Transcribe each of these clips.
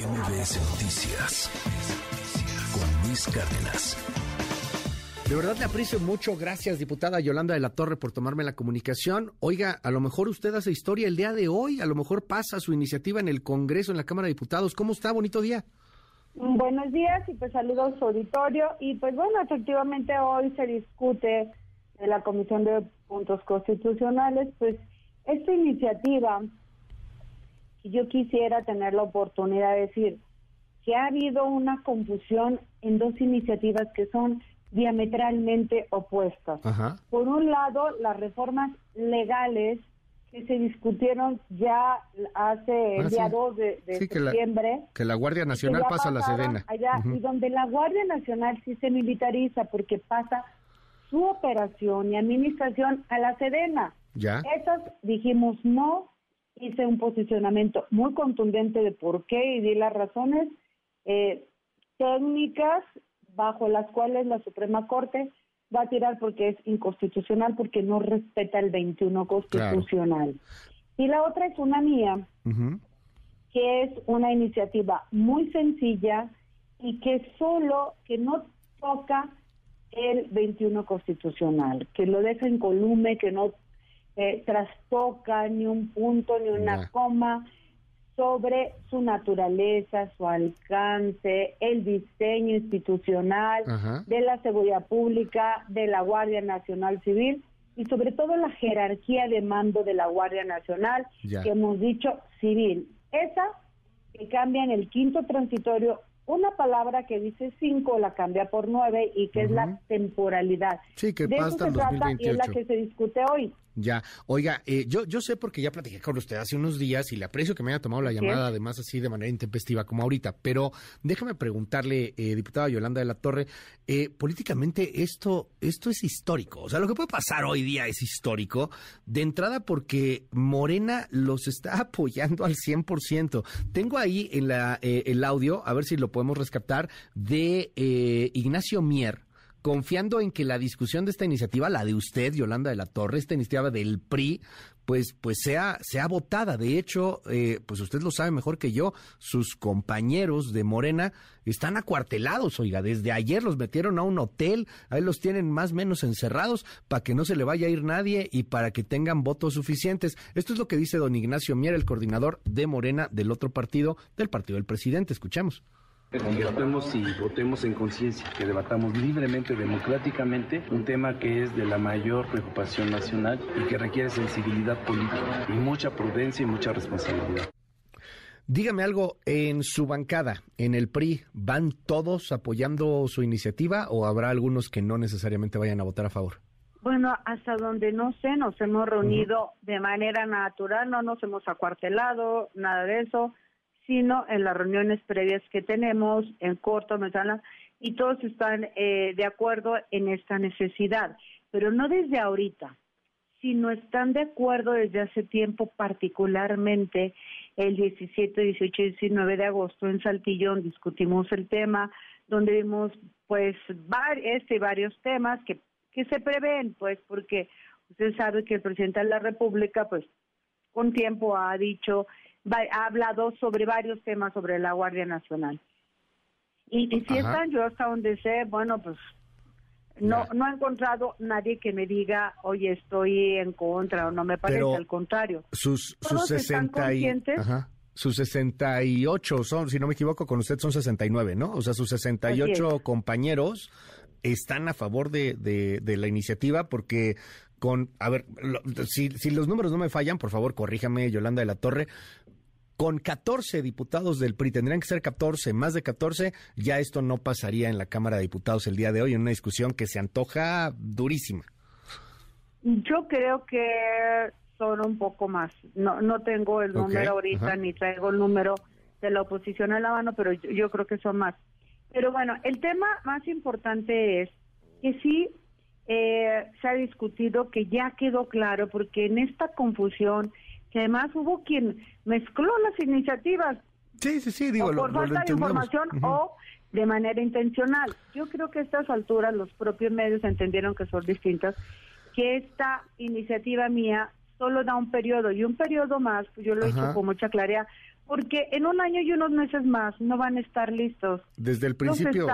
MBS Noticias con Luis Cárdenas. De verdad le aprecio mucho. Gracias, diputada Yolanda de la Torre, por tomarme la comunicación. Oiga, a lo mejor usted hace historia el día de hoy, a lo mejor pasa su iniciativa en el Congreso, en la Cámara de Diputados. ¿Cómo está? Bonito día. Buenos días y pues saludos a su auditorio. Y pues bueno, efectivamente hoy se discute en la Comisión de Puntos Constitucionales, pues esta iniciativa, yo quisiera tener la oportunidad de decir que ha habido una confusión en dos iniciativas que son diametralmente opuestas. Por un lado, las reformas legales que se discutieron ya hace el ah, día 2 de, septiembre. Que la, Guardia Nacional pasa a la Sedena. Allá, Y donde la Guardia Nacional sí se militariza porque pasa su operación y administración a la Sedena. Ya. Esas dijimos no, hice un posicionamiento muy contundente de por qué y di las razones eh, técnicas bajo las cuales la Suprema Corte va a tirar porque es inconstitucional, porque no respeta el 21 constitucional. Y la otra es una mía, que es una iniciativa muy sencilla y que solo, que no toca el 21 constitucional, que lo deja en colume, que no eh, trastoca ni un punto ni una coma sobre su naturaleza, su alcance, el diseño institucional de la seguridad pública, de la Guardia Nacional Civil y sobre todo la jerarquía de mando de la Guardia Nacional, que hemos dicho civil. Esa que cambia en el quinto transitorio una palabra que dice cinco la cambia por nueve y que es la temporalidad. Sí, que de eso se trata y es la que se discute hoy. Ya, oiga, eh, yo, yo sé porque ya platiqué con usted hace unos días y le aprecio que me haya tomado la llamada, además así de manera intempestiva como ahorita, pero déjame preguntarle, eh, diputada Yolanda de la Torre, eh, políticamente esto, esto es histórico, o sea, lo que puede pasar hoy día es histórico, de entrada porque Morena los está apoyando al 100%. Tengo ahí en la, eh, el audio, a ver si lo podemos rescatar, de Ignacio Mier, confiando en que la discusión de esta iniciativa, la de usted, Yolanda de la Torre, esta iniciativa del PRI, pues, pues sea, sea votada. De hecho, eh, pues usted lo sabe mejor que yo, sus compañeros de Morena están acuartelados, oiga, desde ayer los metieron a un hotel, ahí los tienen más o menos encerrados para que no se le vaya a ir nadie y para que tengan votos suficientes. Esto es lo que dice don Ignacio Mier, el coordinador de Morena del otro partido, del partido del presidente. Escuchemos. Que actuemos y votemos en conciencia, que debatamos libremente, democráticamente, un tema que es de la mayor preocupación nacional y que requiere sensibilidad política y mucha prudencia y mucha responsabilidad. Dígame algo, en su bancada, en el PRI, ¿van todos apoyando su iniciativa o habrá algunos que no necesariamente vayan a votar a favor? Bueno, hasta donde no sé, nos hemos reunido de manera natural, no nos hemos acuartelado, nada de eso sino en las reuniones previas que tenemos en corto, mediano, y todos están eh, de acuerdo en esta necesidad, pero no desde ahorita, sino están de acuerdo desde hace tiempo, particularmente el 17, 18 y 19 de agosto en Saltillón discutimos el tema, donde vimos pues este y varios temas que, que se prevén, pues porque usted sabe que el presidente de la República pues con tiempo ha dicho ha hablado sobre varios temas sobre la Guardia Nacional. Y, si están, yo hasta donde sé, bueno, pues no, no he encontrado nadie que me diga, oye, estoy en contra o no me parece, al contrario. Sus, sus 60 y, sus 68 son, si no me equivoco, con usted son 69, ¿no? O sea, sus 68 compañeros están a favor de, de, de, la iniciativa porque con, a ver, si, si los números no me fallan, por favor, corríjame, Yolanda de la Torre, con 14 diputados del PRI, tendrían que ser 14, más de 14, ya esto no pasaría en la Cámara de Diputados el día de hoy en una discusión que se antoja durísima. Yo creo que son un poco más. No, no tengo el número ahorita ni traigo el número de la oposición a la mano, pero yo, creo que son más. Pero bueno, el tema más importante es que sí eh, se ha discutido, que ya quedó claro, porque en esta confusión que además hubo quien mezcló las iniciativas. Sí, sí, sí, digo, por falta de información o de manera intencional. Yo creo que a estas alturas los propios medios entendieron que son distintas, que esta iniciativa mía solo da un periodo y un periodo más, pues yo lo he dicho con mucha claridad, porque en un año y unos meses más no van a estar listos. Desde el principio,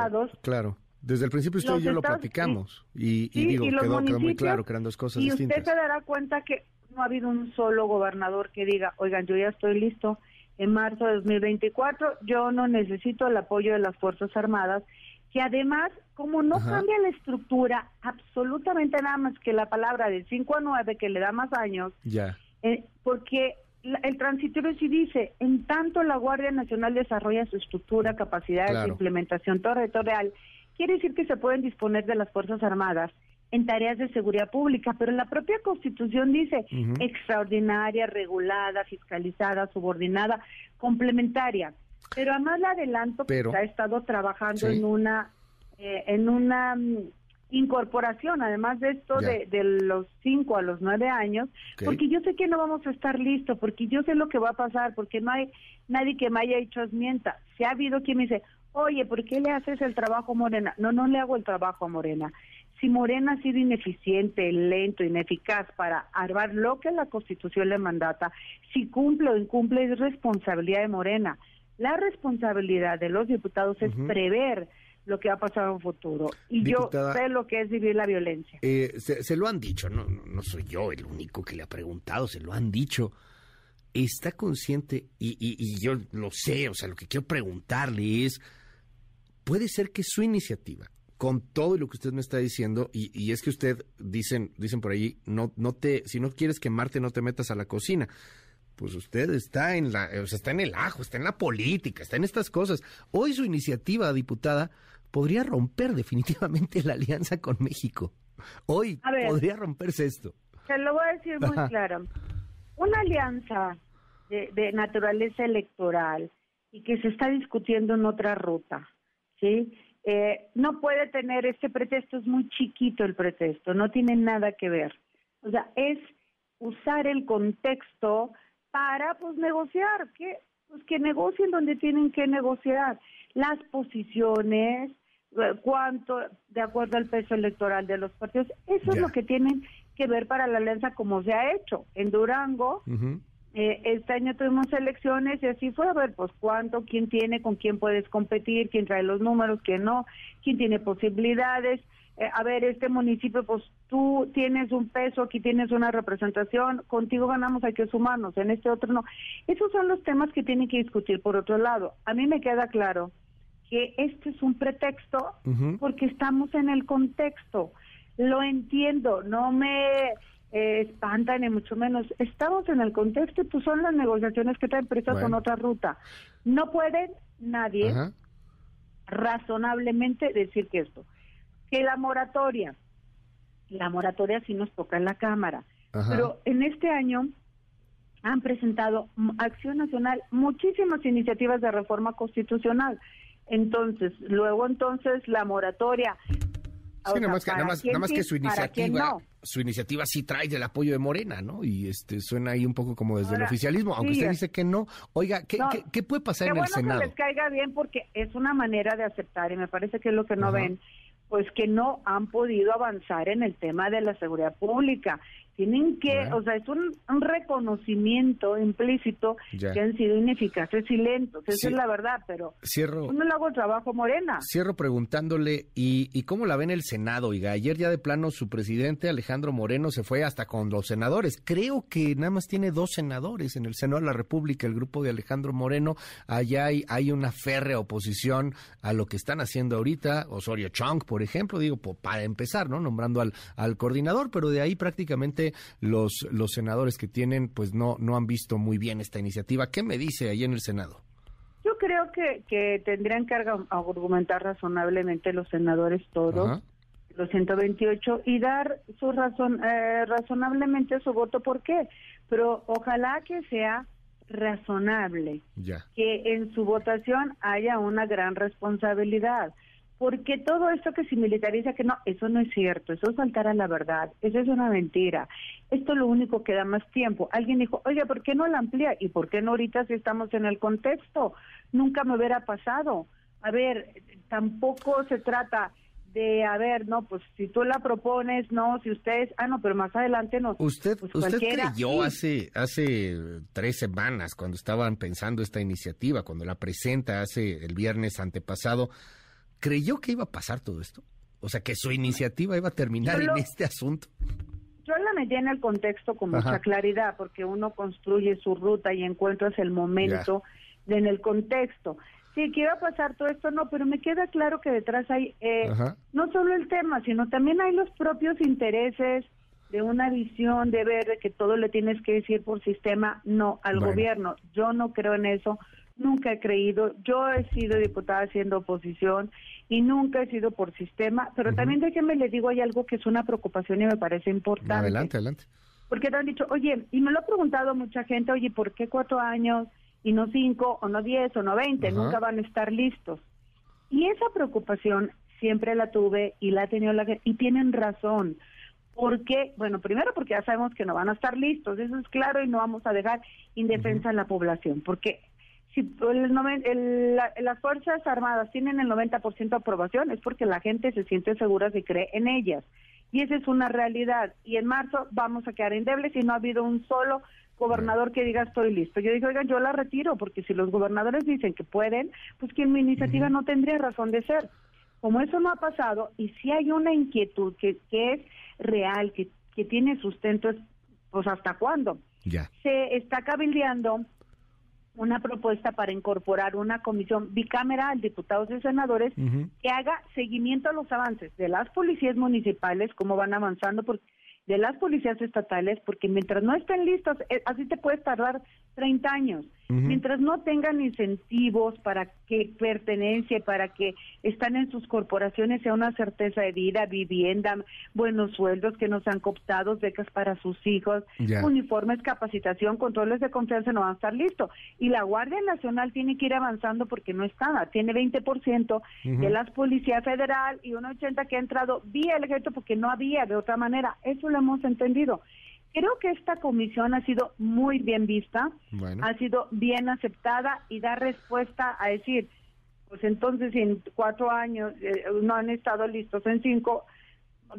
claro. Desde el principio usted y yo lo platicamos y, digo, quedó, muy claro que eran dos cosas distintas. Y usted se dará cuenta que no ha habido un solo gobernador que diga, oigan, yo ya estoy listo en marzo de 2024, yo no necesito el apoyo de las Fuerzas Armadas, que además, como no cambia la estructura, absolutamente nada más que la palabra de 5 a 9, que le da más años, ya. Eh, porque el transitorio sí dice, en tanto la Guardia Nacional desarrolla su estructura, capacidad de implementación territorial, quiere decir que se pueden disponer de las Fuerzas Armadas en tareas de seguridad pública, pero la propia Constitución dice extraordinaria, regulada, fiscalizada, subordinada, complementaria. Pero además le adelanto que ha estado trabajando en una eh, en una mm, incorporación, además de esto de, los cinco a los nueve años, porque yo sé que no vamos a estar listos, porque yo sé lo que va a pasar, porque no hay nadie que me haya hecho mienta. Si ha habido quien me dice, oye, ¿por qué le haces el trabajo a Morena? No, no le hago el trabajo a Morena. Si Morena ha sido ineficiente, lento, ineficaz para armar lo que la Constitución le mandata, si cumple o incumple es responsabilidad de Morena. La responsabilidad de los diputados es prever lo que va a pasar en un futuro. Y yo sé lo que es vivir la violencia. Eh, se, lo han dicho, no, no soy yo el único que le ha preguntado, se lo han dicho. ¿Está consciente? Y, y, yo lo sé, o sea, lo que quiero preguntarle es, ¿puede ser que su iniciativa, con todo lo que usted me está diciendo, y, y, es que usted, dicen, dicen por ahí, no, no te, si no quieres quemarte, no te metas a la cocina pues usted está en la, o sea, está en el ajo, está en la política, está en estas cosas. Hoy su iniciativa, diputada, podría romper definitivamente la alianza con México. Hoy podría romperse esto. Se lo voy a decir muy claro. Una alianza de, naturaleza electoral y que se está discutiendo en otra ruta, ¿sí? Eh, no puede tener este pretexto, es muy chiquito el pretexto, no tiene nada que ver. O sea, es usar el contexto para pues negociar, que pues que negocien donde tienen que negociar las posiciones, eh, cuánto de acuerdo al peso electoral de los partidos. Eso es lo que tienen que ver para la alianza como se ha hecho. En Durango, eh, este año tuvimos elecciones y así fue a ver, pues cuánto, quién tiene, con quién puedes competir, quién trae los números, quién no, quién tiene posibilidades. Eh, a ver, este municipio, pues tú tienes un peso, aquí tienes una representación, contigo ganamos, hay que sumarnos, en este otro no. Esos son los temas que tienen que discutir. Por otro lado, a mí me queda claro que este es un pretexto porque estamos en el contexto. Lo entiendo, no me eh, espanta ni mucho menos. Estamos en el contexto pues son las negociaciones que traen empresa con otra ruta. No puede nadie razonablemente decir que esto, que la moratoria, la moratoria sí nos toca en la Cámara, pero en este año han presentado Acción Nacional muchísimas iniciativas de reforma constitucional. Entonces, luego entonces la moratoria. Sí, nada más que, nada más, que su iniciativa, su iniciativa sí trae el apoyo de Morena, ¿no? Y este suena ahí un poco como desde el oficialismo, aunque usted dice que no. Oiga, ¿qué, ¿qué, puede pasar en el Senado? Que les caiga bien porque es una manera de aceptar y me parece que es lo que no ven, pues que no han podido avanzar en el tema de la seguridad pública tienen que, o sea, es un, reconocimiento implícito que han sido ineficaces y lentos, esa es la verdad, pero cierro, no le hago el trabajo Morena. Cierro preguntándole, ¿y, ¿y cómo la ve en el Senado? Oiga, ayer ya de plano su presidente Alejandro Moreno se fue hasta con los senadores, creo que nada más tiene dos senadores en el Senado de la República, el grupo de Alejandro Moreno, allá hay, hay una férrea oposición a lo que están haciendo ahorita, Osorio Chong, por ejemplo, digo, para empezar, ¿no? Nombrando al, al coordinador, pero de ahí prácticamente los, los senadores que tienen pues no, no han visto muy bien esta iniciativa. ¿Qué me dice ahí en el Senado? Yo creo que, que tendrían que argumentar razonablemente los senadores todos, los 128, y dar su razón, eh, razonablemente su voto. ¿Por qué? Pero ojalá que sea razonable, que en su votación haya una gran responsabilidad porque todo esto que se militariza, que no, eso no es cierto, eso es faltar a la verdad, eso es una mentira. Esto es lo único que da más tiempo. Alguien dijo, oye, ¿por qué no la amplía? ¿Y por qué no ahorita si estamos en el contexto? Nunca me hubiera pasado. A ver, tampoco se trata de, a ver, no, pues si tú la propones, no, si ustedes, ah, no, pero más adelante no. Usted, pues usted creyó sí. hace, hace tres semanas, cuando estaban pensando esta iniciativa, cuando la presenta hace el viernes antepasado, ¿creyó que iba a pasar todo esto? O sea, que su iniciativa iba a terminar lo- en este asunto. Yo la metí en el contexto con mucha claridad, porque uno construye su ruta y encuentras el momento de- en el contexto. Sí, que iba a pasar todo esto, no, pero me queda claro que detrás hay eh, no solo el tema, sino también hay los propios intereses de una visión de ver que todo le tienes que decir por sistema, no al Bueno. gobierno. Yo no creo en eso, nunca he creído. Yo he sido diputada haciendo oposición y nunca he sido por sistema, pero Ujú. también déjenme le digo, hay algo que es una preocupación y me parece importante. Adelante, adelante. Porque te han dicho, oye, y me lo ha preguntado mucha gente, oye, ¿por qué cuatro años y no cinco, o no diez, o no veinte? Nunca van a estar listos. Y esa preocupación siempre la tuve y la ha tenido la gente, y tienen razón. Porque, bueno, primero porque ya sabemos que no van a estar listos, eso es claro, y no vamos a dejar indefensa a la población. Porque si el el- la- las Fuerzas Armadas tienen el 90% de aprobación, es porque la gente se siente segura y cree en ellas. Y esa es una realidad. Y en marzo vamos a quedar endebles y no ha habido un solo gobernador que diga estoy listo. Yo dije, oigan, yo la retiro, porque si los gobernadores dicen que pueden, pues que mi iniciativa no tendría razón de ser. Como eso no ha pasado, y si hay una inquietud que, que es real, que, que tiene sustento, es, pues hasta cuándo. Ya. Se está cabildeando una propuesta para incorporar una comisión bicameral, diputados y senadores, que haga seguimiento a los avances de las policías municipales, cómo van avanzando, por- de las policías estatales, porque mientras no estén listos, eh, así te puedes tardar 30 años. Mientras no tengan incentivos para que pertenencia, para que están en sus corporaciones, sea una certeza de vida, vivienda, buenos sueldos que no sean cooptados, becas para sus hijos, uniformes, capacitación, controles de confianza, no van a estar listos. Y la Guardia Nacional tiene que ir avanzando porque no está, tiene 20% Ujú. de las policías federal y un 80 que ha entrado vía el ejército porque no había de otra manera. Eso lo hemos entendido. Creo que esta comisión ha sido muy bien vista, Bueno. ha sido bien aceptada y da respuesta a decir, pues entonces en cuatro años eh, no han estado listos en cinco,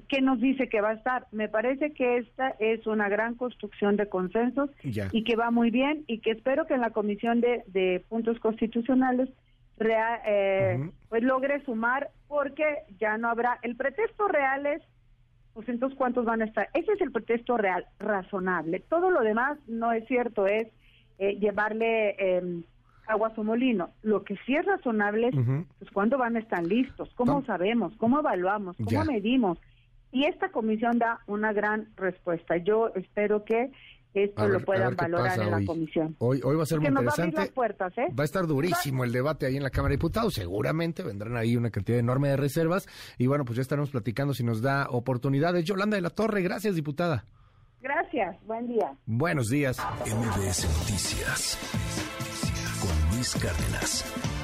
¿qué nos dice que va a estar? Me parece que esta es una gran construcción de consensos Ya. y que va muy bien y que espero que en la comisión de, de puntos constitucionales rea- eh, pues logre sumar porque ya no habrá el pretexto real es pues entonces cuántos van a estar. Ese es el pretexto real razonable. Todo lo demás no es cierto es eh, llevarle eh, agua a su molino. Lo que sí es razonable es pues cuándo van a estar listos cómo sabemos cómo evaluamos cómo Ya. medimos. Y esta comisión da una gran respuesta. Yo espero que esto ver- lo puedan valorar en la hoy. comisión Hoy, hoy va a ser muy que nos va a abrir interesante. las puertas ¿eh? Va a estar durísimo el debate ahí en la Cámara de Diputados. Seguramente vendrán ahí una cantidad enorme de reservas. Y bueno, pues ya estaremos platicando si nos da oportunidades. Yolanda de la Torre, gracias, diputada. gracias buen día Buenos días. MBS Noticias con Luis Cárdenas.